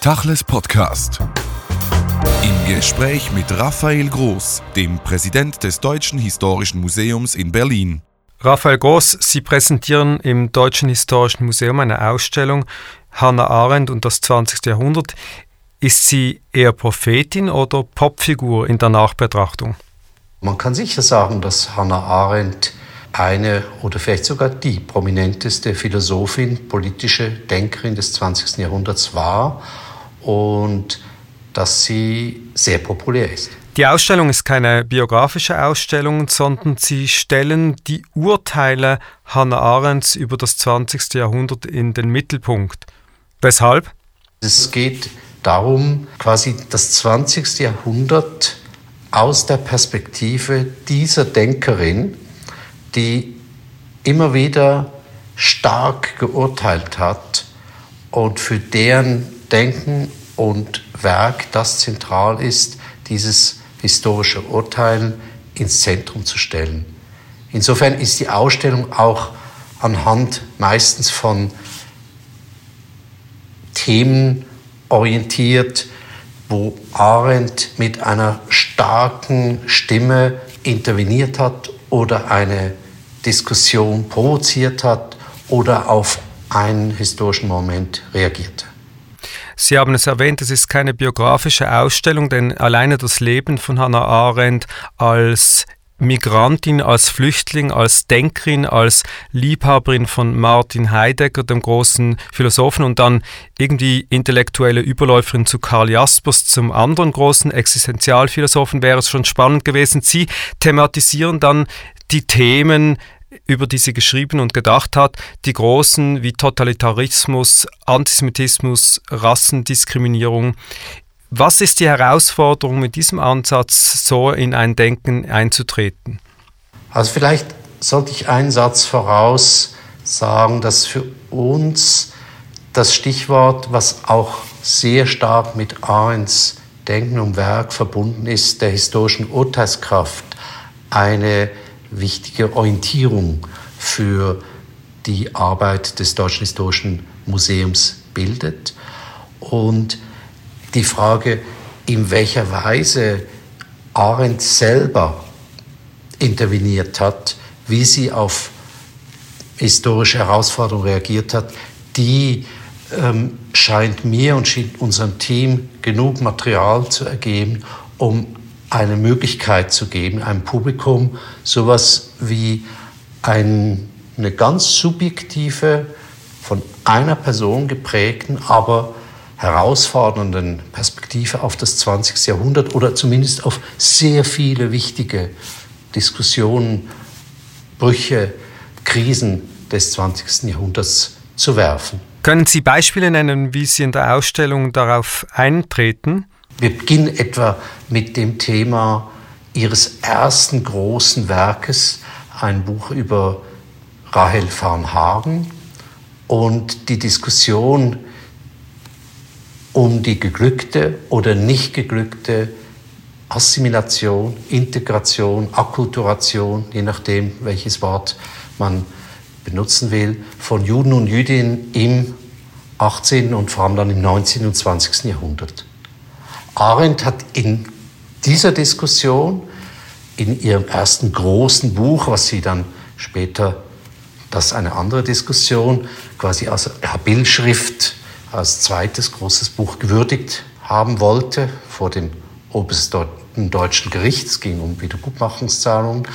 Tachles Podcast. Im Gespräch mit Raphael Groß, dem Präsident des Deutschen Historischen Museums in Berlin. Raphael Groß, Sie präsentieren im Deutschen Historischen Museum eine Ausstellung Hannah Arendt und das 20. Jahrhundert. Ist sie eher Prophetin oder Popfigur in der Nachbetrachtung? Man kann sicher sagen, dass Hannah Arendt eine oder vielleicht sogar die prominenteste Philosophin, politische Denkerin des 20. Jahrhunderts war und dass sie sehr populär ist. Die Ausstellung ist keine biografische Ausstellung, sondern sie stellen die Urteile Hannah Arendts über das 20. Jahrhundert in den Mittelpunkt. Weshalb? Es geht darum, quasi das 20. Jahrhundert aus der Perspektive dieser Denkerin, die immer wieder stark geurteilt hat und für deren Denken und Werk das zentral ist, dieses historische Urteilen ins Zentrum zu stellen. Insofern ist die Ausstellung auch anhand meistens von Themen orientiert, wo Arendt mit einer starken Stimme interveniert hat oder eine Diskussion provoziert hat oder auf einen historischen Moment reagierte. Sie haben es erwähnt, es ist keine biografische Ausstellung, denn alleine das Leben von Hannah Arendt als Migrantin, als Flüchtling, als Denkerin, als Liebhaberin von Martin Heidegger, dem großen Philosophen, und dann irgendwie intellektuelle Überläuferin zu Karl Jaspers, zum anderen großen Existenzialphilosophen, wäre es schon spannend gewesen. Sie thematisieren dann die Themen, über die sie geschrieben und gedacht hat, die großen wie Totalitarismus, Antisemitismus, Rassendiskriminierung. Was ist die Herausforderung mit diesem Ansatz, so in ein Denken einzutreten? Also vielleicht sollte ich einen Satz voraus sagen, dass für uns das Stichwort, was auch sehr stark mit Arendts Denken und Werk verbunden ist, der historischen Urteilskraft, eine wichtige Orientierung für die Arbeit des Deutschen Historischen Museums bildet. Und die Frage, in welcher Weise Arendt selber interveniert hat, wie sie auf historische Herausforderungen reagiert hat, die ähm, scheint mir und unserem Team genug Material zu ergeben, um eine Möglichkeit zu geben, einem Publikum sowas wie ein, eine ganz subjektive, von einer Person geprägten, aber herausfordernden Perspektive auf das 20. Jahrhundert oder zumindest auf sehr viele wichtige Diskussionen, Brüche, Krisen des 20. Jahrhunderts zu werfen. Können Sie Beispiele nennen, wie Sie in der Ausstellung darauf eintreten? Wir beginnen etwa mit dem Thema ihres ersten großen Werkes, ein Buch über Rahel Farnhagen und die Diskussion um die geglückte oder nicht geglückte Assimilation, Integration, Akkulturation, je nachdem, welches Wort man benutzen will, von Juden und Jüdinnen im 18. und vor allem dann im 19. und 20. Jahrhundert. Arendt hat in dieser Diskussion, in ihrem ersten großen Buch, was sie dann später, das ist eine andere Diskussion, quasi als Bildschrift, als zweites großes Buch gewürdigt haben wollte vor dem obersten deutschen Gericht. Es ging um Wiedergutmachungszahlungen.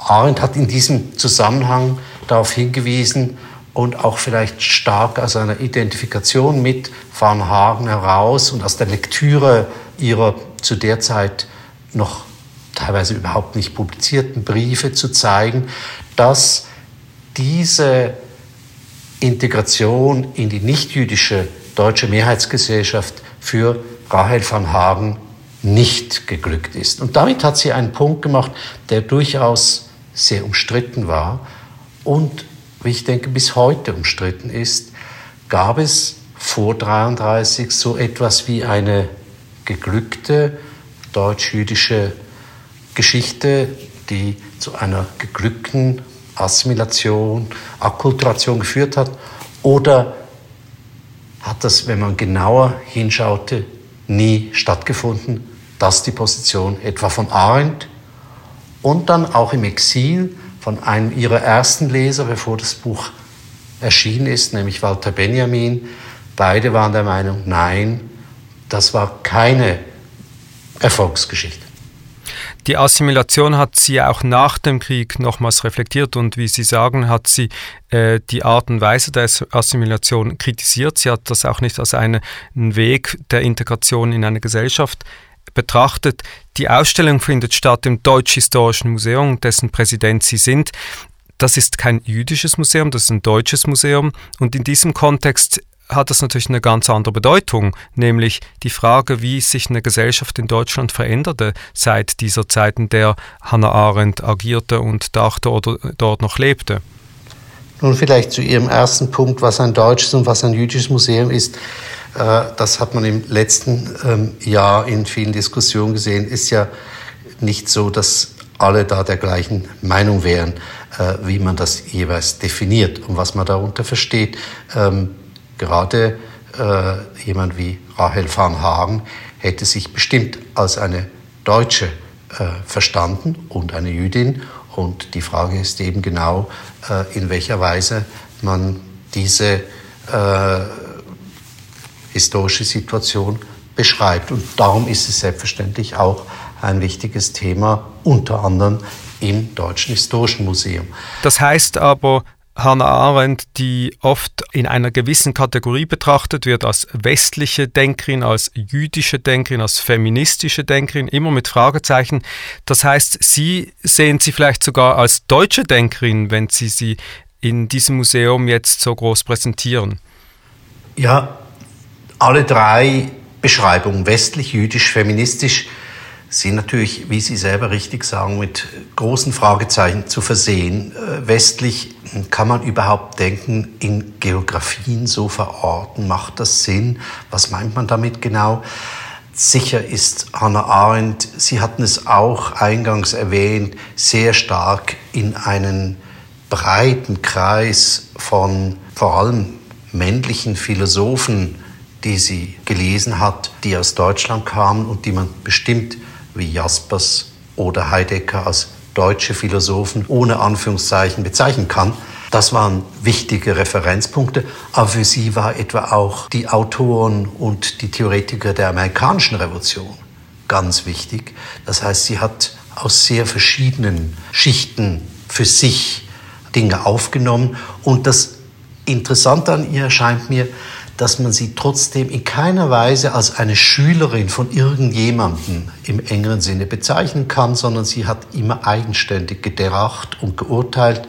Arendt hat in diesem Zusammenhang darauf hingewiesen, und auch vielleicht stark aus einer Identifikation mit Van Hagen heraus und aus der Lektüre ihrer zu der Zeit noch teilweise überhaupt nicht publizierten Briefe zu zeigen, dass diese Integration in die nichtjüdische deutsche Mehrheitsgesellschaft für Rahel van Hagen nicht geglückt ist. Und damit hat sie einen Punkt gemacht, der durchaus sehr umstritten war und wie ich denke, bis heute umstritten ist, gab es vor 1933 so etwas wie eine geglückte deutsch-jüdische Geschichte, die zu einer geglückten Assimilation, Akkulturation geführt hat? Oder hat das, wenn man genauer hinschaute, nie stattgefunden, dass die Position etwa von Arendt und dann auch im Exil von einem ihrer ersten Leser, bevor das Buch erschienen ist, nämlich Walter Benjamin, beide waren der Meinung, nein, das war keine Erfolgsgeschichte. Die Assimilation hat sie auch nach dem Krieg nochmals reflektiert und wie Sie sagen, hat sie äh, die Art und Weise der Assimilation kritisiert. Sie hat das auch nicht als einen Weg der Integration in eine Gesellschaft betrachtet. Die Ausstellung findet statt im Deutsch-Historischen Museum, dessen Präsident Sie sind. Das ist kein jüdisches Museum, das ist ein deutsches Museum und in diesem Kontext hat das natürlich eine ganz andere Bedeutung, nämlich die Frage, wie sich eine Gesellschaft in Deutschland veränderte seit dieser Zeit, in der Hannah Arendt agierte und dachte oder dort noch lebte. Nun vielleicht zu Ihrem ersten Punkt, was ein deutsches und was ein jüdisches Museum ist. Äh, das hat man im letzten ähm, Jahr in vielen Diskussionen gesehen, ist ja nicht so, dass alle da der gleichen Meinung wären, äh, wie man das jeweils definiert und was man darunter versteht. Gerade äh, jemand wie Rahel van Hagen hätte sich bestimmt als eine Deutsche äh, verstanden und eine Jüdin. Und die Frage ist eben genau, äh, in welcher Weise man diese äh, historische Situation beschreibt. Und darum ist es selbstverständlich auch ein wichtiges Thema, unter anderem im Deutschen Historischen Museum. Das heißt aber, Hannah Arendt, die oft in einer gewissen Kategorie betrachtet wird als westliche Denkerin, als jüdische Denkerin, als feministische Denkerin, immer mit Fragezeichen. Das heißt, Sie sehen sie vielleicht sogar als deutsche Denkerin, wenn Sie sie in diesem Museum jetzt so groß präsentieren. Ja, alle drei Beschreibungen, westlich, jüdisch, feministisch, sind natürlich, wie Sie selber richtig sagen, mit großen Fragezeichen zu versehen. Äh, westlich kann man überhaupt denken, in Geografien so verorten? Macht das Sinn? Was meint man damit genau? Sicher ist Hannah Arendt, Sie hatten es auch eingangs erwähnt, sehr stark in einen breiten Kreis von vor allem männlichen Philosophen, die sie gelesen hat, die aus Deutschland kamen und die man bestimmt wie Jaspers oder Heidegger als deutsche Philosophen ohne Anführungszeichen bezeichnen kann. Das waren wichtige Referenzpunkte, aber für sie war etwa auch die Autoren und die Theoretiker der amerikanischen Revolution ganz wichtig. Das heißt, sie hat aus sehr verschiedenen Schichten für sich Dinge aufgenommen und das Interessante an ihr erscheint mir, dass man sie trotzdem in keiner Weise als eine Schülerin von irgendjemandem im engeren Sinne bezeichnen kann, sondern sie hat immer eigenständig gedacht und geurteilt,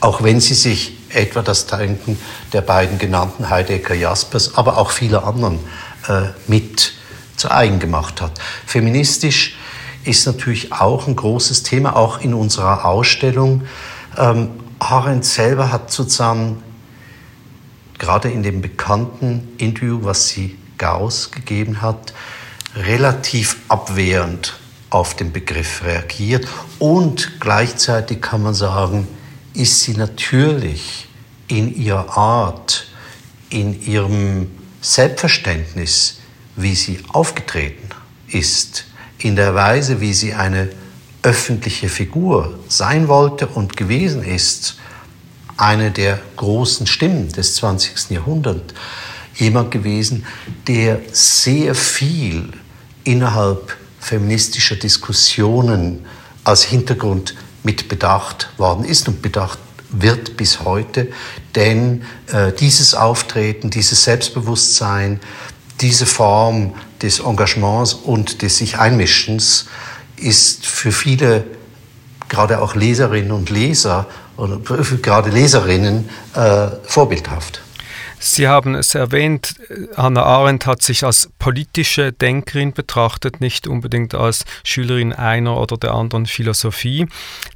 auch wenn sie sich etwa das Denken der beiden genannten Heidegger Jaspers, aber auch vieler anderen äh, mit zu eigen gemacht hat. Feministisch ist natürlich auch ein großes Thema, auch in unserer Ausstellung. Ähm, Arendt selber hat sozusagen gerade in dem bekannten Interview, was sie Gauss gegeben hat, relativ abwehrend auf den Begriff reagiert. Und gleichzeitig kann man sagen, ist sie natürlich in ihrer Art, in ihrem Selbstverständnis, wie sie aufgetreten ist, in der Weise, wie sie eine öffentliche Figur sein wollte und gewesen ist, eine der großen Stimmen des 20. Jahrhunderts, jemand gewesen, der sehr viel innerhalb feministischer Diskussionen als Hintergrund mit bedacht worden ist und bedacht wird bis heute. Denn äh, dieses Auftreten, dieses Selbstbewusstsein, diese Form des Engagements und des sich Einmischens ist für viele, gerade auch Leserinnen und Leser, oder gerade Leserinnen äh, vorbildhaft. Sie haben es erwähnt, Hannah Arendt hat sich als politische Denkerin betrachtet, nicht unbedingt als Schülerin einer oder der anderen Philosophie.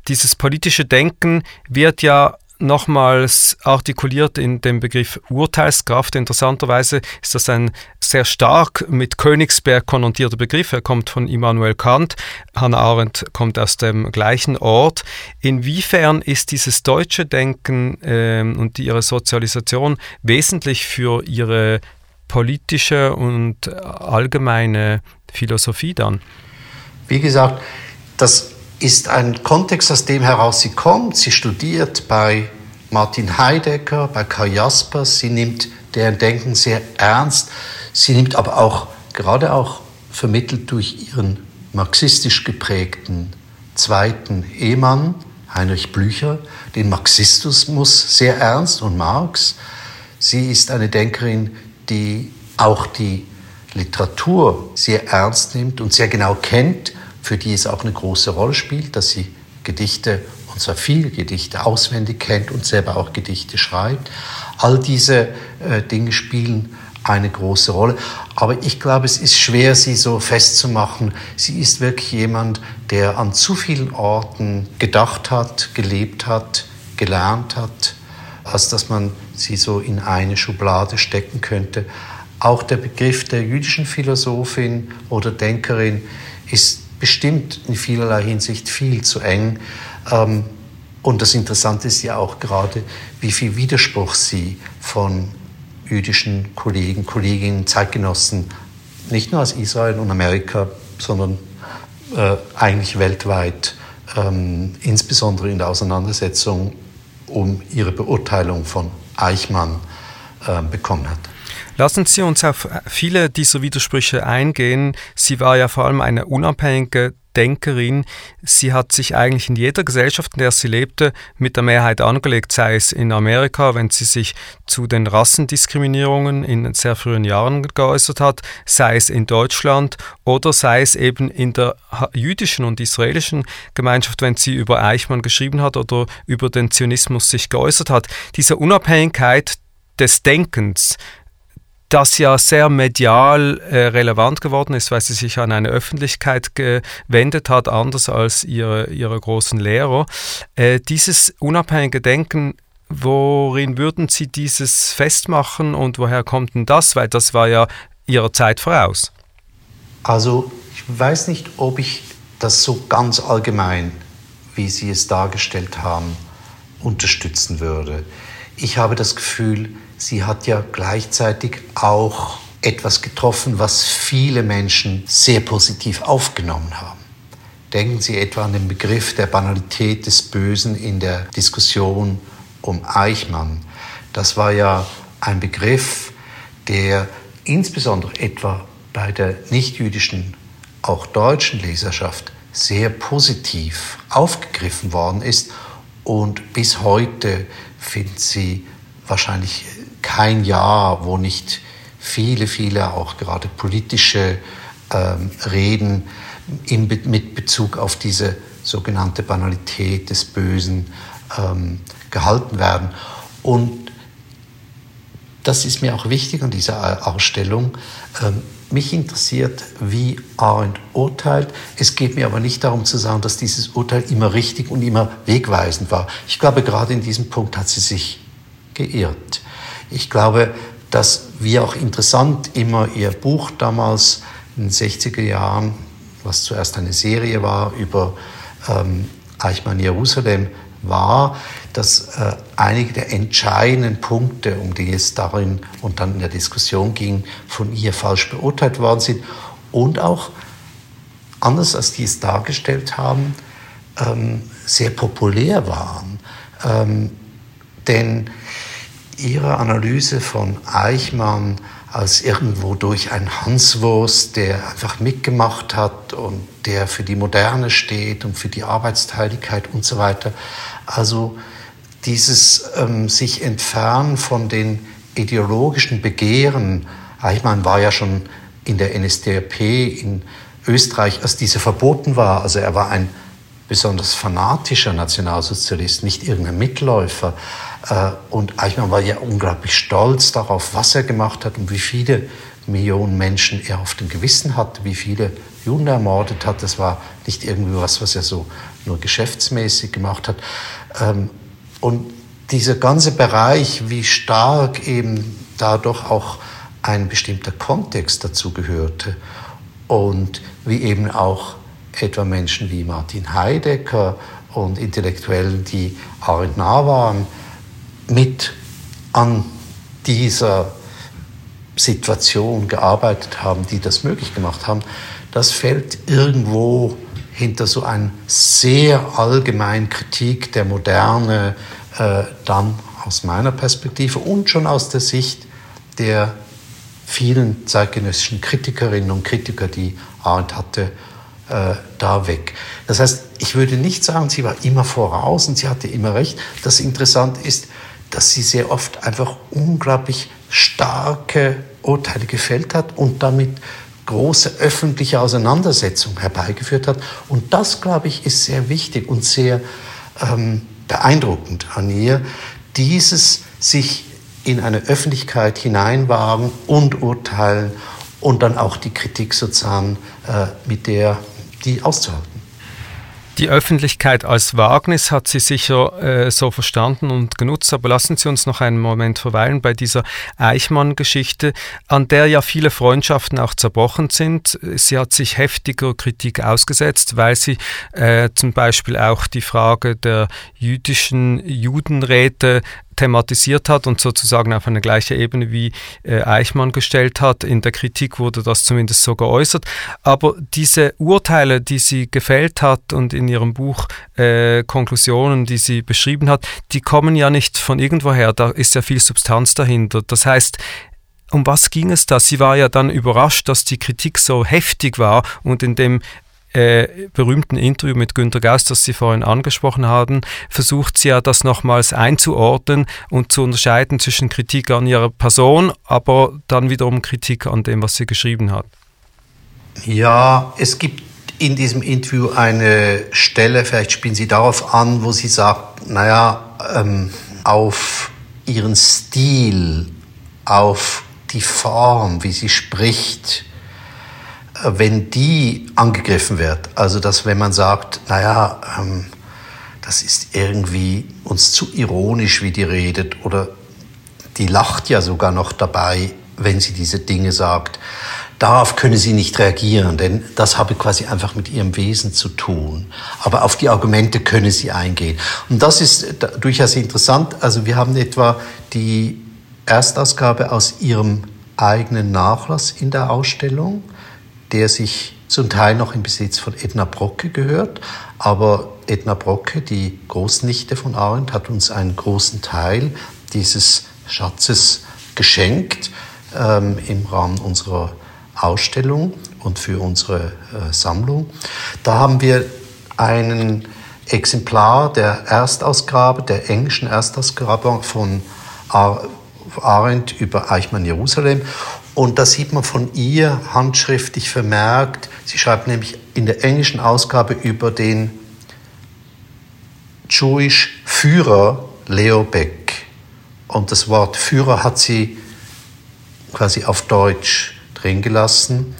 Dieses politische Denken wird ja nochmals artikuliert in dem Begriff Urteilskraft. Interessanterweise ist das ein sehr stark mit Königsberg konnotierter Begriff. Er kommt von Immanuel Kant. Hannah Arendt kommt aus dem gleichen Ort. Inwiefern ist dieses deutsche Denken ähm, und ihre Sozialisation wesentlich für ihre politische und allgemeine Philosophie dann? Wie gesagt, das ist ein Kontext, aus dem heraus sie kommt. Sie studiert bei Martin Heidegger, bei Karl Jaspers. Sie nimmt deren Denken sehr ernst. Sie nimmt aber auch, gerade auch vermittelt durch ihren marxistisch geprägten zweiten Ehemann, Heinrich Blücher, den Marxismus sehr ernst und Marx. Sie ist eine Denkerin, die auch die Literatur sehr ernst nimmt und sehr genau kennt, für die es auch eine große Rolle spielt, dass sie Gedichte, und zwar viele Gedichte, auswendig kennt und selber auch Gedichte schreibt. All diese äh, Dinge spielen eine große Rolle. Aber ich glaube, es ist schwer, sie so festzumachen. Sie ist wirklich jemand, der an zu vielen Orten gedacht hat, gelebt hat, gelernt hat, als dass man sie so in eine Schublade stecken könnte. Auch der Begriff der jüdischen Philosophin oder Denkerin ist bestimmt in vielerlei Hinsicht viel zu eng. Ähm, und das Interessante ist ja auch gerade, wie viel Widerspruch sie von jüdischen Kollegen, Kolleginnen, Zeitgenossen, nicht nur aus Israel und Amerika, sondern äh, eigentlich weltweit, ähm, insbesondere in der Auseinandersetzung um ihre Beurteilung von Eichmann äh, bekommen hat. Lassen Sie uns auf viele dieser Widersprüche eingehen. Sie war ja vor allem eine unabhängige Denkerin. Sie hat sich eigentlich in jeder Gesellschaft, in der sie lebte, mit der Mehrheit angelegt, sei es in Amerika, wenn sie sich zu den Rassendiskriminierungen in sehr frühen Jahren geäußert hat, sei es in Deutschland oder sei es eben in der jüdischen und israelischen Gemeinschaft, wenn sie über Eichmann geschrieben hat oder über den Zionismus sich geäußert hat. Diese Unabhängigkeit des Denkens, das ja sehr medial äh, relevant geworden ist, weil sie sich an eine Öffentlichkeit gewendet hat, anders als ihre, ihre großen Lehrer. Äh, dieses unabhängige Denken, worin würden Sie dieses festmachen und woher kommt denn das? Weil das war ja Ihrer Zeit voraus. Also ich weiß nicht, ob ich das so ganz allgemein, wie Sie es dargestellt haben, unterstützen würde. Ich habe das Gefühl, sie hat ja gleichzeitig auch etwas getroffen, was viele Menschen sehr positiv aufgenommen haben. Denken Sie etwa an den Begriff der Banalität des Bösen in der Diskussion um Eichmann. Das war ja ein Begriff, der insbesondere etwa bei der nichtjüdischen, auch deutschen Leserschaft sehr positiv aufgegriffen worden ist und bis heute findet sie wahrscheinlich kein Jahr, wo nicht viele, viele auch gerade politische ähm, Reden in, mit Bezug auf diese sogenannte Banalität des Bösen ähm, gehalten werden. Und das ist mir auch wichtig an dieser Ausstellung. Ähm, mich interessiert, wie Arendt urteilt. Es geht mir aber nicht darum zu sagen, dass dieses Urteil immer richtig und immer wegweisend war. Ich glaube, gerade in diesem Punkt hat sie sich geirrt. Ich glaube, dass wie auch interessant immer ihr Buch damals in den 60er Jahren, was zuerst eine Serie war über ähm, Eichmann Jerusalem, war, dass äh, einige der entscheidenden Punkte, um die es darin und dann in der Diskussion ging, von ihr falsch beurteilt worden sind und auch anders als die es dargestellt haben, ähm, sehr populär waren. Ähm, denn Ihre Analyse von Eichmann als irgendwo durch ein Hanswurst, der einfach mitgemacht hat und der für die Moderne steht und für die Arbeitsteiligkeit und so weiter. Also dieses ähm, sich entfernen von den ideologischen Begehren. Eichmann war ja schon in der NSDAP in Österreich, als diese verboten war. Also er war ein besonders fanatischer Nationalsozialist, nicht irgendein Mitläufer. Äh, und Eichmann war ja unglaublich stolz darauf, was er gemacht hat und wie viele Millionen Menschen er auf dem Gewissen hatte, wie viele Juden er ermordet hat. Das war nicht irgendwie was, was er so nur geschäftsmäßig gemacht hat. Ähm, und dieser ganze Bereich, wie stark eben dadurch auch ein bestimmter Kontext dazu gehörte und wie eben auch etwa Menschen wie Martin Heidegger und Intellektuellen, die Arendt nah waren, mit an dieser Situation gearbeitet haben, die das möglich gemacht haben, das fällt irgendwo hinter so einer sehr allgemeinen Kritik der Moderne, äh, dann aus meiner Perspektive und schon aus der Sicht der vielen zeitgenössischen Kritikerinnen und Kritiker, die Arendt hatte, äh, da weg. Das heißt, ich würde nicht sagen, sie war immer voraus und sie hatte immer recht. Das Interessante ist, dass sie sehr oft einfach unglaublich starke Urteile gefällt hat und damit große öffentliche Auseinandersetzung herbeigeführt hat. Und das, glaube ich, ist sehr wichtig und sehr ähm, beeindruckend an ihr, dieses sich in eine Öffentlichkeit hineinwagen und urteilen und dann auch die Kritik sozusagen äh, mit der die auszuhalten. Die Öffentlichkeit als Wagnis hat sie sicher äh, so verstanden und genutzt, aber lassen Sie uns noch einen Moment verweilen bei dieser Eichmann-Geschichte, an der ja viele Freundschaften auch zerbrochen sind. Sie hat sich heftiger Kritik ausgesetzt, weil sie äh, zum Beispiel auch die Frage der jüdischen Judenräte thematisiert hat und sozusagen auf eine gleiche Ebene wie äh, Eichmann gestellt hat. In der Kritik wurde das zumindest so geäußert. Aber diese Urteile, die sie gefällt hat und in ihrem Buch äh, Konklusionen, die sie beschrieben hat, die kommen ja nicht von irgendwoher. Da ist ja viel Substanz dahinter. Das heißt, um was ging es da? Sie war ja dann überrascht, dass die Kritik so heftig war und in dem äh, berühmten Interview mit Günter Gauss, das Sie vorhin angesprochen haben, versucht sie ja das nochmals einzuordnen und zu unterscheiden zwischen Kritik an ihrer Person, aber dann wiederum Kritik an dem, was sie geschrieben hat. Ja, es gibt in diesem Interview eine Stelle, vielleicht spielen Sie darauf an, wo sie sagt, naja, ähm, auf ihren Stil, auf die Form, wie sie spricht, wenn die angegriffen wird, also dass wenn man sagt, naja, ähm, das ist irgendwie uns zu ironisch, wie die redet, oder die lacht ja sogar noch dabei, wenn sie diese Dinge sagt, darauf könne sie nicht reagieren, denn das habe quasi einfach mit ihrem Wesen zu tun. Aber auf die Argumente könne sie eingehen. Und das ist durchaus interessant. Also wir haben etwa die Erstausgabe aus ihrem eigenen Nachlass in der Ausstellung der sich zum Teil noch im Besitz von Edna Brocke gehört. Aber Edna Brocke, die Großnichte von Arendt, hat uns einen großen Teil dieses Schatzes geschenkt ähm, im Rahmen unserer Ausstellung und für unsere äh, Sammlung. Da haben wir einen Exemplar der Erstausgabe, der englischen Erstausgabe von Arendt über Eichmann Jerusalem und da sieht man von ihr handschriftlich vermerkt, sie schreibt nämlich in der englischen Ausgabe über den Jewish Führer Leo Beck. Und das Wort Führer hat sie quasi auf Deutsch drin gelassen.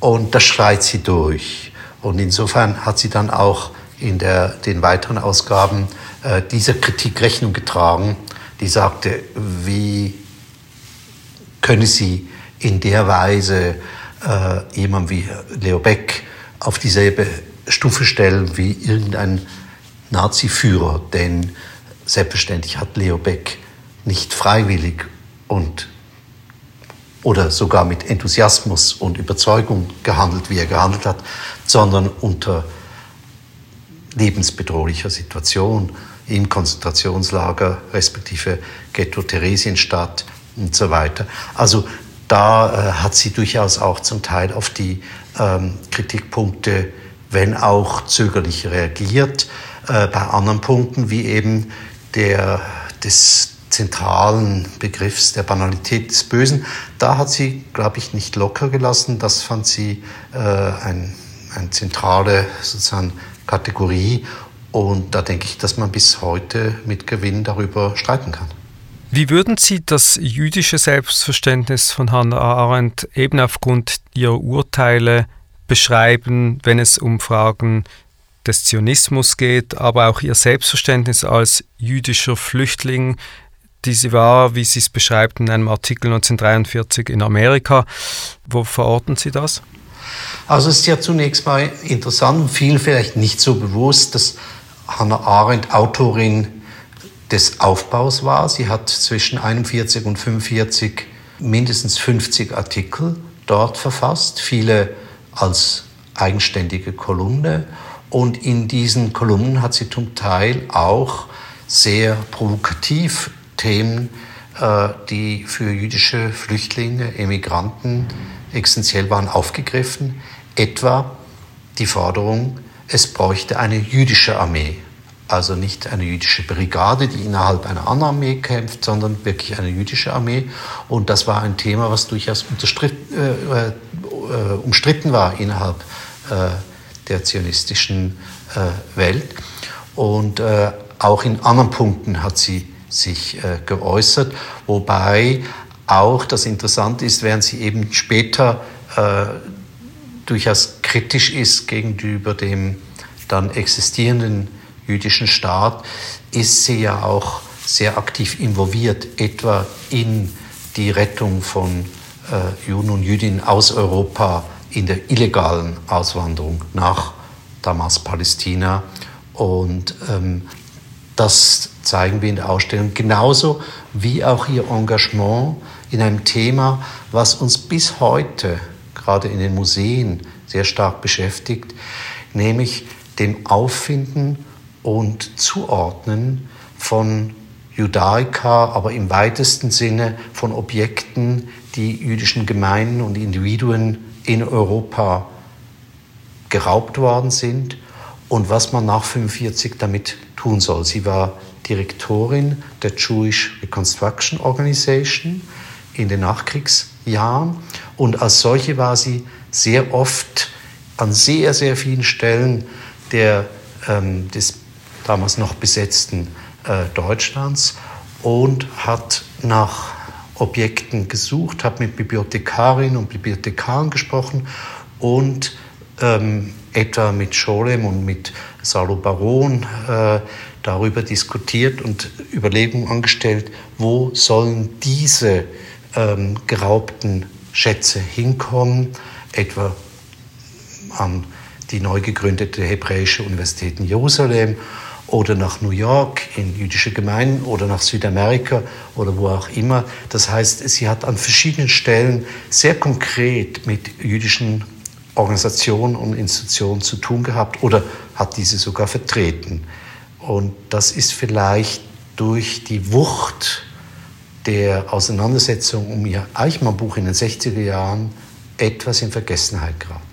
Und das schreit sie durch. Und insofern hat sie dann auch in der, den weiteren Ausgaben äh, dieser Kritik Rechnung getragen, die sagte, wie könne sie in der Weise äh, jemand wie Leo Beck auf dieselbe Stufe stellen wie irgendein Nazi-Führer, denn selbstverständlich hat Leo Beck nicht freiwillig und oder sogar mit Enthusiasmus und Überzeugung gehandelt, wie er gehandelt hat, sondern unter lebensbedrohlicher Situation im Konzentrationslager respektive Ghetto Theresienstadt und so weiter. Also da äh, hat sie durchaus auch zum Teil auf die ähm, Kritikpunkte, wenn auch zögerlich reagiert. Äh, bei anderen Punkten, wie eben der, des zentralen Begriffs der Banalität des Bösen, da hat sie, glaube ich, nicht locker gelassen. Das fand sie äh, ein, eine zentrale sozusagen Kategorie. Und da denke ich, dass man bis heute mit Gewinn darüber streiten kann. Wie würden Sie das jüdische Selbstverständnis von Hannah Arendt eben aufgrund ihrer Urteile beschreiben, wenn es um Fragen des Zionismus geht, aber auch ihr Selbstverständnis als jüdischer Flüchtling, die sie war, wie sie es beschreibt in einem Artikel 1943 in Amerika. Wo verorten Sie das? Also es ist ja zunächst mal interessant und vielen vielleicht nicht so bewusst, dass Hannah Arendt Autorin des Aufbaus war. Sie hat zwischen 41 und 45 mindestens 50 Artikel dort verfasst, viele als eigenständige Kolumne. Und in diesen Kolumnen hat sie zum Teil auch sehr provokativ Themen, äh, die für jüdische Flüchtlinge, Emigranten essentiell waren, aufgegriffen. Etwa die Forderung, es bräuchte eine jüdische Armee. Also nicht eine jüdische Brigade, die innerhalb einer anderen Armee kämpft, sondern wirklich eine jüdische Armee. Und das war ein Thema, was durchaus äh, äh, umstritten war innerhalb äh, der zionistischen äh, Welt. Und äh, auch in anderen Punkten hat sie sich äh, geäußert, wobei auch das Interessante ist, während sie eben später durchaus kritisch ist gegenüber dem dann existierenden jüdischen Staat, ist sie ja auch sehr aktiv involviert, etwa in die Rettung von äh, Juden und Jüdinnen aus Europa in der illegalen Auswanderung nach damals Palästina. Und ähm, das zeigen wir in der Ausstellung, genauso wie auch ihr Engagement in einem Thema, was uns bis heute, gerade in den Museen, sehr stark beschäftigt, nämlich dem Auffinden und Zuordnen von Judaika, aber im weitesten Sinne von Objekten, die jüdischen Gemeinden und Individuen in Europa geraubt worden sind und was man nach 1945 damit tun soll. Sie war Direktorin der Jewish Reconstruction Organization in den Nachkriegsjahren und als solche war sie sehr oft an sehr, sehr vielen Stellen der, ähm, des damals noch besetzten äh, Deutschlands und hat nach Objekten gesucht, hat mit Bibliothekarinnen und Bibliothekaren gesprochen und ähm, etwa mit Scholem und mit Salo Baron äh, darüber diskutiert und Überlegungen angestellt, wo sollen diese ähm, geraubten Schätze hinkommen, etwa an die neu gegründete Hebräische Universität in Jerusalem oder nach New York in jüdische Gemeinden oder nach Südamerika oder wo auch immer. Das heißt, sie hat an verschiedenen Stellen sehr konkret mit jüdischen Organisationen und Institutionen zu tun gehabt oder hat diese sogar vertreten. Und das ist vielleicht durch die Wucht der Auseinandersetzung um ihr Eichmann-Buch in den 60er Jahren etwas in Vergessenheit geraten.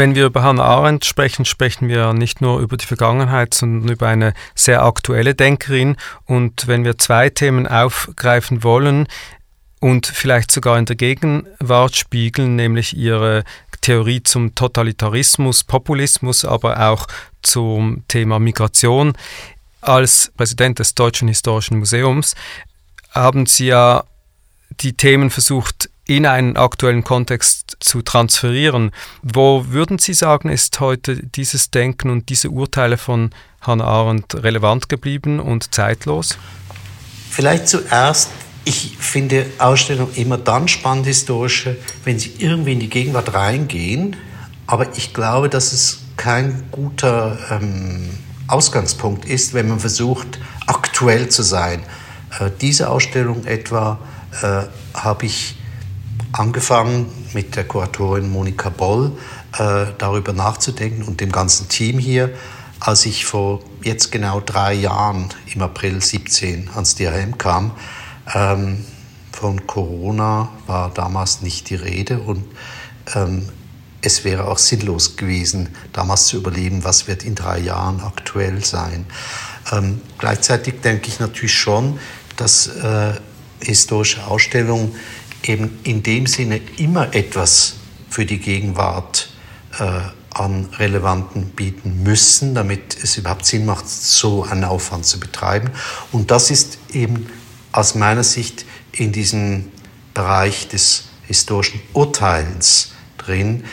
Wenn wir über Hannah Arendt sprechen, sprechen wir nicht nur über die Vergangenheit, sondern über eine sehr aktuelle Denkerin. Und wenn wir zwei Themen aufgreifen wollen und vielleicht sogar in der Gegenwart spiegeln, nämlich ihre Theorie zum Totalitarismus, Populismus, aber auch zum Thema Migration. Als Präsident des Deutschen Historischen Museums haben Sie ja die Themen versucht in einen aktuellen Kontext zu transferieren. Wo würden Sie sagen, ist heute dieses Denken und diese Urteile von Hannah Arendt relevant geblieben und zeitlos? Vielleicht zuerst, ich finde Ausstellungen immer dann spannend historische, wenn sie irgendwie in die Gegenwart reingehen. Aber ich glaube, dass es kein guter ähm, Ausgangspunkt ist, wenn man versucht, aktuell zu sein. Äh, diese Ausstellung etwa äh, habe ich angefangen mit der Kuratorin Monika Boll äh, darüber nachzudenken und dem ganzen Team hier, als ich vor jetzt genau drei Jahren im April 17 ans DRM kam. Ähm, von Corona war damals nicht die Rede und ähm, es wäre auch sinnlos gewesen, damals zu überleben, was wird in drei Jahren aktuell sein. Ähm, gleichzeitig denke ich natürlich schon, dass äh, historische Ausstellungen eben in dem Sinne immer etwas für die Gegenwart äh, an Relevanten bieten müssen, damit es überhaupt Sinn macht, so einen Aufwand zu betreiben. Und das ist eben aus meiner Sicht in diesem Bereich des historischen Urteilens drin.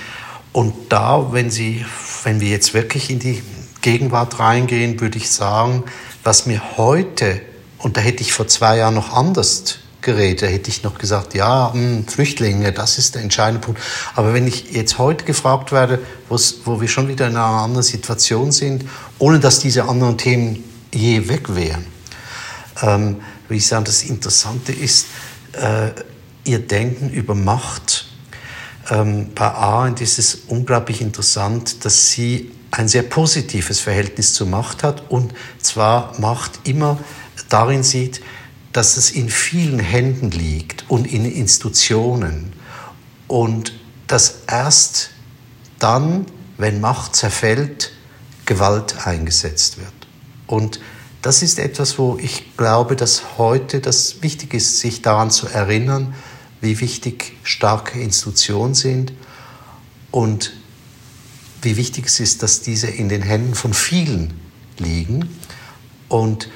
Und da, wenn, Sie, wenn wir jetzt wirklich in die Gegenwart reingehen, würde ich sagen, was mir heute, und da hätte ich vor zwei Jahren noch anders Geräte, hätte ich noch gesagt, ja, mh, hm, Flüchtlinge, das ist der entscheidende Punkt. Aber wenn ich jetzt heute gefragt werde, wo wir schon wieder in einer anderen Situation sind, ohne dass diese anderen Themen je weg wären, ähm, würde ich sagen, das Interessante ist, äh, ihr Denken über Macht. Ähm, bei Arendt ist es unglaublich interessant, dass sie ein sehr positives Verhältnis zur Macht hat und zwar Macht immer darin sieht, dass es in vielen Händen liegt und in Institutionen und dass erst dann, wenn Macht zerfällt, Gewalt eingesetzt wird. Und das ist etwas, wo ich glaube, dass heute das wichtig ist, sich daran zu erinnern, wie wichtig starke Institutionen sind und wie wichtig es ist, dass diese in den Händen von vielen liegen und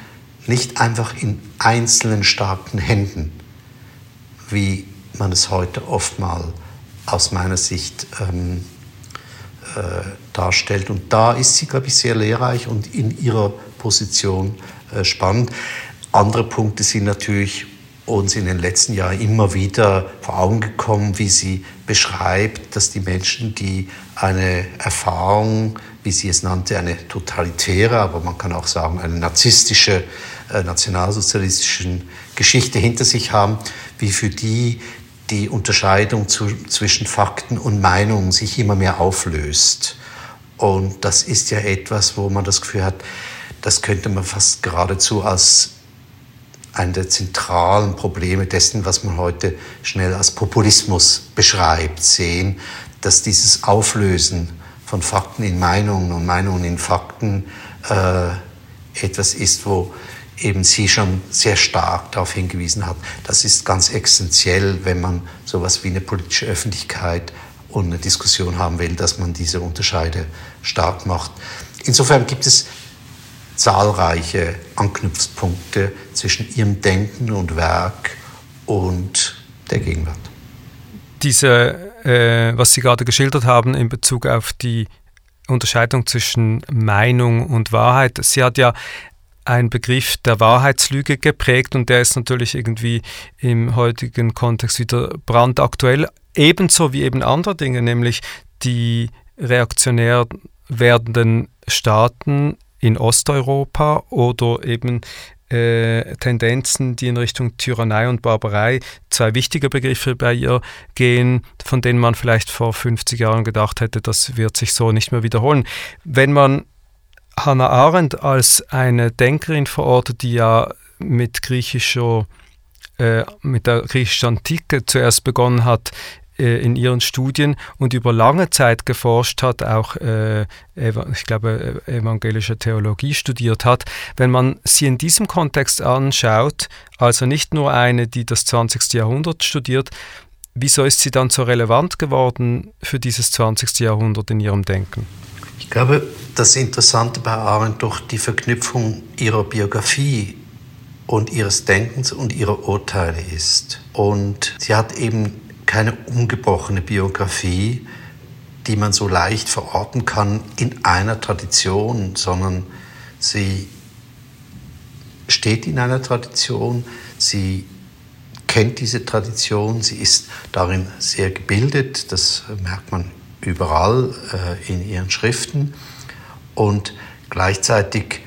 nicht einfach in einzelnen starken Händen, wie man es heute oft mal aus meiner Sicht ähm, äh, darstellt. Und da ist sie, glaube ich, sehr lehrreich und in ihrer Position äh, spannend. Andere Punkte sind natürlich uns in den letzten Jahren immer wieder vor Augen gekommen, wie sie beschreibt, dass die Menschen, die eine Erfahrung, wie sie es nannte, eine totalitäre, aber man kann auch sagen eine narzisstische, äh, nationalsozialistische Geschichte hinter sich haben, wie für die die Unterscheidung zu, zwischen Fakten und Meinungen sich immer mehr auflöst. Und das ist ja etwas, wo man das Gefühl hat, das könnte man fast geradezu als ein der zentralen Probleme dessen, was man heute schnell als Populismus beschreibt, sehen, dass dieses Auflösen von Fakten in Meinungen und Meinungen in Fakten äh, etwas ist, wo eben sie schon sehr stark darauf hingewiesen hat. Das ist ganz essentiell, wenn man sowas wie eine politische Öffentlichkeit und eine Diskussion haben will, dass man diese Unterscheide stark macht. Insofern gibt es zahlreiche Anknüpfpunkte zwischen ihrem Denken und Werk und der Gegenwart. Diese, äh, was Sie gerade geschildert haben in Bezug auf die Unterscheidung zwischen Meinung und Wahrheit. Sie hat ja einen Begriff der Wahrheitslüge geprägt und der ist natürlich irgendwie im heutigen Kontext wieder brandaktuell, ebenso wie eben andere Dinge, nämlich die reaktionär werdenden Staaten in Osteuropa oder eben äh, Tendenzen, die in Richtung Tyrannei und Barbarei, zwei wichtige Begriffe bei ihr gehen, von denen man vielleicht vor 50 Jahren gedacht hätte, das wird sich so nicht mehr wiederholen. Wenn man Hannah Arendt als eine Denkerin verortet, die ja mit griechischer äh, mit der griechischen Antike zuerst begonnen hat, in ihren Studien und über lange Zeit geforscht hat, auch äh, ich glaube evangelische Theologie studiert hat, wenn man sie in diesem Kontext anschaut, also nicht nur eine, die das 20. Jahrhundert studiert, wieso ist sie dann so relevant geworden für dieses 20. Jahrhundert in ihrem Denken? Ich glaube, das Interessante bei Arendt durch die Verknüpfung ihrer Biografie und ihres Denkens und ihrer Urteile ist. Und sie hat eben keine ungebrochene Biografie, die man so leicht verorten kann in einer Tradition, sondern sie steht in einer Tradition, sie kennt diese Tradition, sie ist darin sehr gebildet, das merkt man überall äh, in ihren Schriften. Und gleichzeitig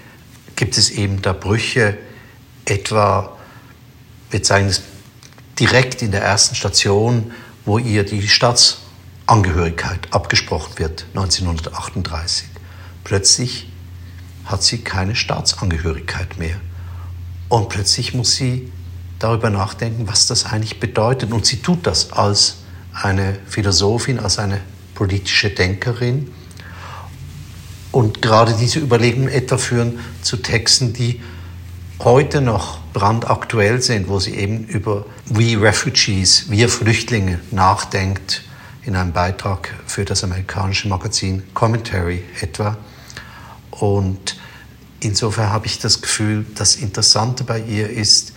gibt es eben da Brüche, etwa, wir zeigen es direkt in der ersten Station, wo ihr die Staatsangehörigkeit abgesprochen wird, 1938. Plötzlich hat sie keine Staatsangehörigkeit mehr. Und plötzlich muss sie darüber nachdenken, was das eigentlich bedeutet. Und sie tut das als eine Philosophin, als eine politische Denkerin. Und gerade diese Überlegungen etwa führen zu Texten, die heute noch brandaktuell sind, wo sie eben über We Refugees, wir Flüchtlinge nachdenkt, in einem Beitrag für das amerikanische Magazin Commentary etwa. Und insofern habe ich das Gefühl, das Interessante bei ihr ist,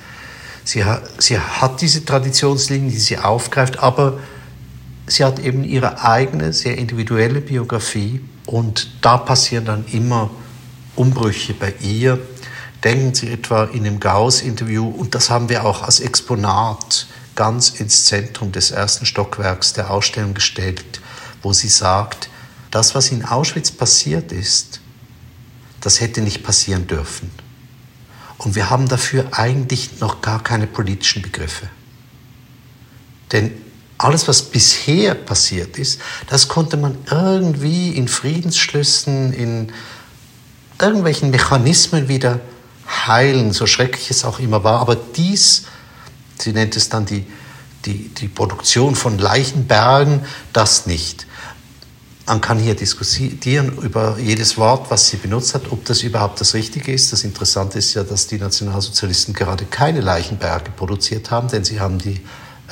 sie hat, sie hat diese Traditionslinien, die sie aufgreift, aber sie hat eben ihre eigene, sehr individuelle Biografie und da passieren dann immer Umbrüche bei ihr, Denken Sie etwa in dem Gauss-Interview, und das haben wir auch als Exponat ganz ins Zentrum des ersten Stockwerks der Ausstellung gestellt, wo sie sagt, das, was in Auschwitz passiert ist, das hätte nicht passieren dürfen. Und wir haben dafür eigentlich noch gar keine politischen Begriffe. Denn alles, was bisher passiert ist, das konnte man irgendwie in Friedensschlüssen, in irgendwelchen Mechanismen wieder heilen, so schrecklich es auch immer war. Aber dies, sie nennt es dann die, die, die Produktion von Leichenbergen, das nicht. Man kann hier diskutieren über jedes Wort, was sie benutzt hat, ob das überhaupt das Richtige ist. Das Interessante ist ja, dass die Nationalsozialisten gerade keine Leichenberge produziert haben, denn sie haben die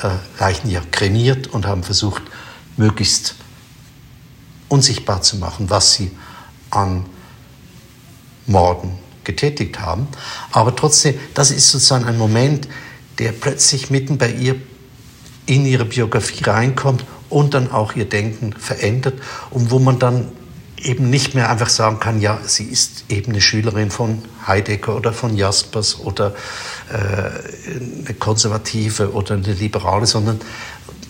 äh, Leichen ja kremiert und haben versucht, möglichst unsichtbar zu machen, was sie an Morden getätigt haben. Aber trotzdem, das ist sozusagen ein Moment, der plötzlich mitten bei ihr in ihre Biografie reinkommt und dann auch ihr Denken verändert und wo man dann eben nicht mehr einfach sagen kann, ja, sie ist eben eine Schülerin von Heidegger oder von Jaspers oder äh, eine Konservative oder eine Liberale, sondern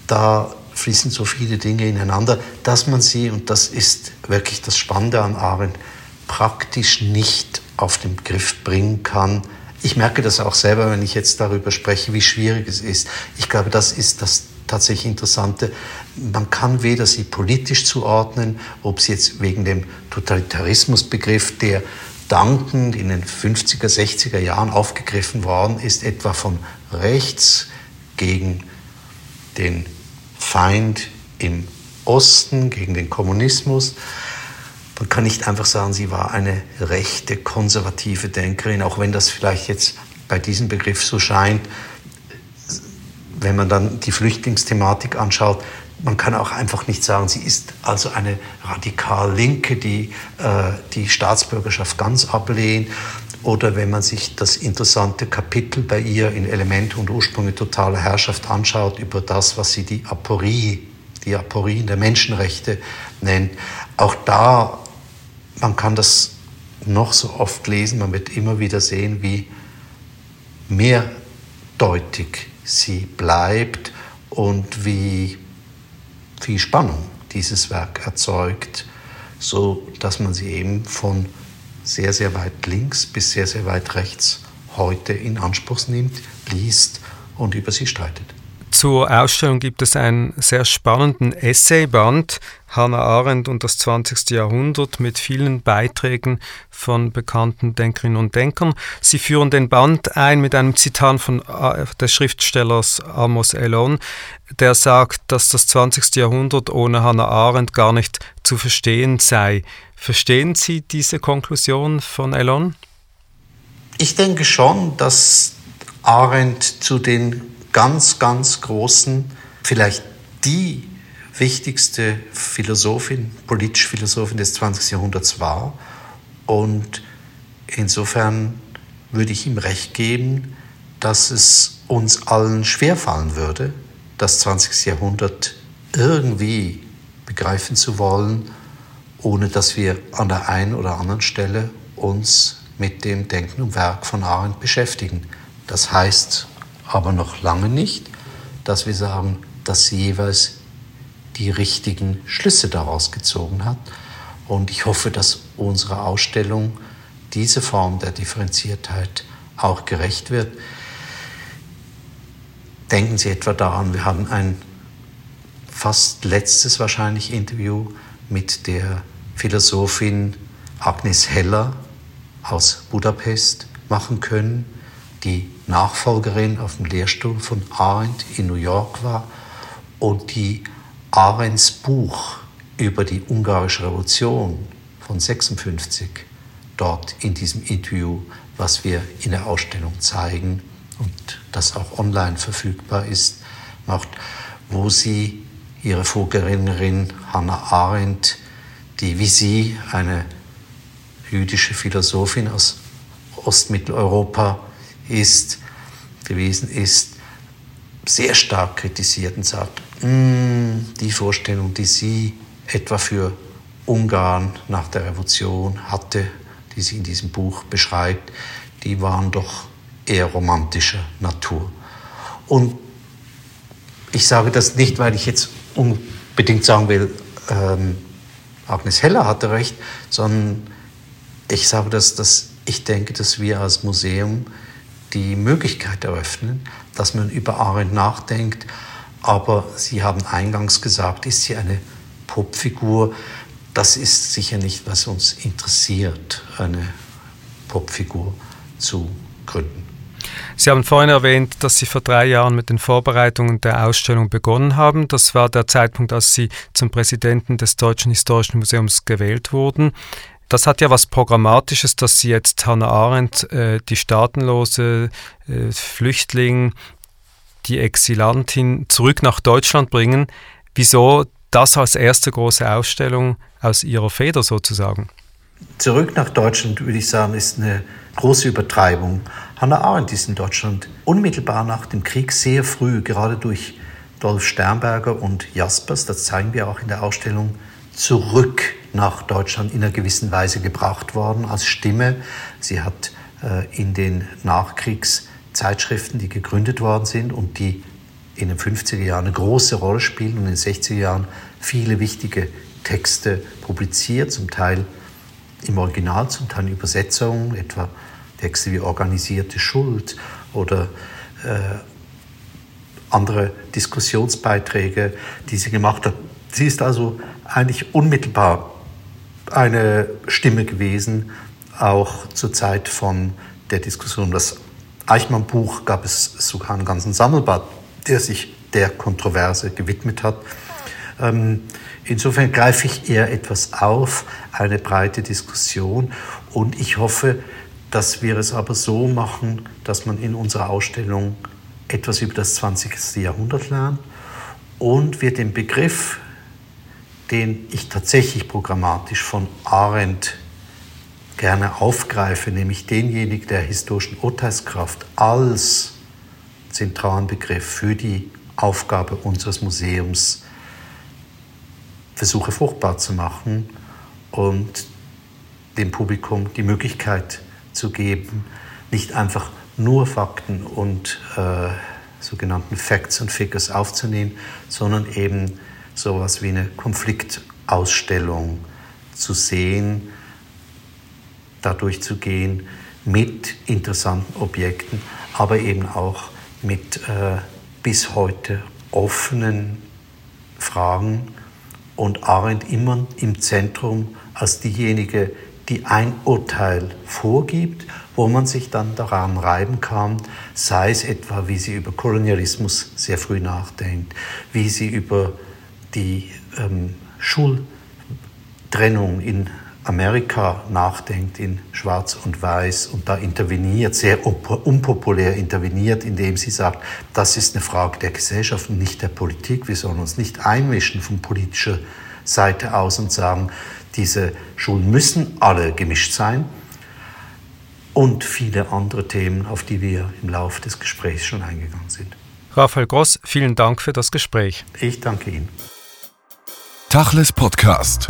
da fließen so viele Dinge ineinander, dass man sie, und das ist wirklich das Spannende an Arendt, praktisch nicht auf den Griff bringen kann. Ich merke das auch selber, wenn ich jetzt darüber spreche, wie schwierig es ist. Ich glaube, das ist das tatsächlich Interessante. Man kann weder sie politisch zuordnen, ob sie jetzt wegen dem Totalitarismusbegriff, der dankend in den 50er, 60er Jahren aufgegriffen worden ist, etwa von rechts gegen den Feind im Osten, gegen den Kommunismus. Man kann nicht einfach sagen, sie war eine rechte, konservative Denkerin, auch wenn das vielleicht jetzt bei diesem Begriff so scheint wenn man dann die Flüchtlingsthematik anschaut, man kann auch einfach nicht sagen, sie ist also eine radikal Linke, die äh, die Staatsbürgerschaft ganz ablehnt. Oder wenn man sich das interessante Kapitel bei ihr in Elemente und Ursprünge totaler Herrschaft anschaut, über das, was sie die Aporie, die Aporien der Menschenrechte nennt. Auch da, man kann das noch so oft lesen, man wird immer wieder sehen, wie mehrdeutig sie bleibt und wie viel Spannung dieses Werk erzeugt, so dass man sie eben von sehr, sehr weit links bis sehr, sehr weit rechts heute in Anspruch nimmt, liest und über sie streitet. Zur Ausstellung gibt es einen sehr spannenden Essayband, Hannah Arendt und das 20. Jahrhundert, mit vielen Beiträgen von bekannten Denkerinnen und Denkern. Sie führen den Band ein mit einem Zitat von, äh, des Schriftstellers Amos Elon, der sagt, dass das 20. Jahrhundert ohne Hannah Arendt gar nicht zu verstehen sei. Verstehen Sie diese Konklusion von Elon? Ich denke schon, dass Arendt zu den ganz, ganz großen, vielleicht die wichtigste Philosophin, politische Philosophin des 20. Jahrhunderts war. Und insofern würde ich ihm recht geben, dass es uns allen schwerfallen würde, das 20. Jahrhundert irgendwie begreifen zu wollen, ohne dass wir an der einen oder anderen Stelle uns mit dem Denken und Werk von Arendt beschäftigen. Das heißt aber noch lange nicht, dass wir sagen, dass sie jeweils die richtigen Schlüsse daraus gezogen hat. Und ich hoffe, dass unsere Ausstellung diese Form der Differenziertheit auch gerecht wird. Denken Sie etwa daran, wir haben ein fast letztes wahrscheinlich Interview mit der Philosophin Agnes Heller aus Budapest machen können, die Nachfolgerin auf dem Lehrstuhl von Arendt in New York war und die Arendts Buch über die ungarische Revolution von 56 dort in diesem Interview, was wir in der Ausstellung zeigen und das auch online verfügbar ist, macht, wo sie ihre Vorgängerin Hannah Arendt, die wie sie eine jüdische Philosophin aus Ostmitteleuropa ist, gewesen ist, sehr stark kritisiert und sagt, mm, die Vorstellung, die sie etwa für Ungarn nach der Revolution hatte, die sie in diesem Buch beschreibt, die waren doch eher romantischer Natur. Und ich sage das nicht, weil ich jetzt unbedingt sagen will, ähm, Agnes Heller hatte recht, sondern ich sage das, dass ich denke, dass wir als Museum die Möglichkeit eröffnen, dass man über Arendt nachdenkt Aber Sie haben eingangs gesagt, ist sie eine Popfigur? Das ist sicher nicht, was uns interessiert, eine Popfigur zu gründen. Sie haben vorhin erwähnt, dass Sie vor drei Jahren mit den Vorbereitungen der Ausstellung begonnen haben. Das war der Zeitpunkt, als Sie zum Präsidenten des Deutschen Historischen Museums gewählt wurden. Das hat ja was Programmatisches, dass Sie jetzt Hannah Arendt, äh, die staatenlose äh, Flüchtling, die Exilantin zurück nach Deutschland bringen. Wieso das als erste große Ausstellung aus Ihrer Feder sozusagen? Zurück nach Deutschland, würde ich sagen, ist eine große Übertreibung. Hannah Arendt ist in Deutschland unmittelbar nach dem Krieg sehr früh, gerade durch Dolf Sternberger und Jaspers, das zeigen wir auch in der Ausstellung, zurück nach Deutschland in einer gewissen Weise gebracht worden als Stimme. Sie hat äh, in den Nachkriegszeitschriften, die gegründet worden sind und die in den 50er Jahren eine große Rolle spielen und in den 60er Jahren viele wichtige Texte publiziert, zum Teil im Original, zum Teil in Übersetzungen, etwa Texte wie Organisierte Schuld oder äh, andere Diskussionsbeiträge, die sie gemacht hat. Sie ist also eigentlich unmittelbar eine Stimme gewesen, auch zur Zeit von der Diskussion. Das Eichmann-Buch gab es sogar einen ganzen Sammelband, der sich der Kontroverse gewidmet hat. Ähm, insofern greife ich eher etwas auf, eine breite Diskussion. Und ich hoffe, dass wir es aber so machen, dass man in unserer Ausstellung etwas über das 20. Jahrhundert lernt und wir den Begriff, den ich tatsächlich programmatisch von Arendt gerne aufgreife, nämlich denjenigen der historischen Urteilskraft als zentralen Begriff für die Aufgabe unseres Museums versuche fruchtbar zu machen und dem Publikum die Möglichkeit zu geben, nicht einfach nur Fakten und äh, sogenannten Facts und Figures aufzunehmen, sondern eben sowas wie eine Konfliktausstellung zu sehen, dadurch zu gehen mit interessanten Objekten, aber eben auch mit äh, bis heute offenen Fragen und Arendt immer im Zentrum als diejenige, die ein Urteil vorgibt, wo man sich dann daran reiben kann, sei es etwa, wie sie über Kolonialismus sehr früh nachdenkt, wie sie über die ähm, Schultrennung in Amerika nachdenkt in Schwarz und Weiß und da interveniert, sehr unpopulär interveniert, indem sie sagt, das ist eine Frage der Gesellschaft und nicht der Politik. Wir sollen uns nicht einmischen von politischer Seite aus und sagen, diese Schulen müssen alle gemischt sein. Und viele andere Themen, auf die wir im Laufe des Gesprächs schon eingegangen sind. Raphael Gross, vielen Dank für das Gespräch. Ich danke Ihnen. Tachles Podcast.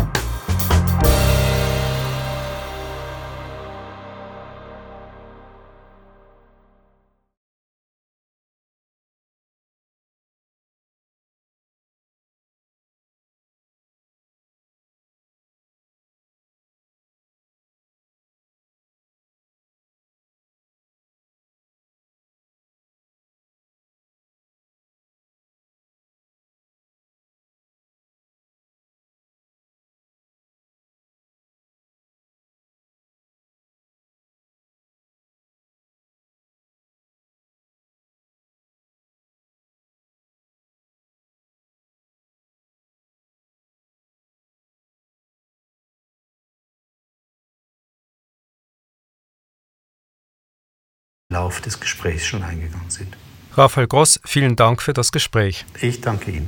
Lauf des Gesprächs schon eingegangen sind. Raphael Gross, vielen Dank für das Gespräch. Ich danke Ihnen.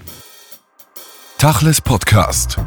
Tachles Podcast.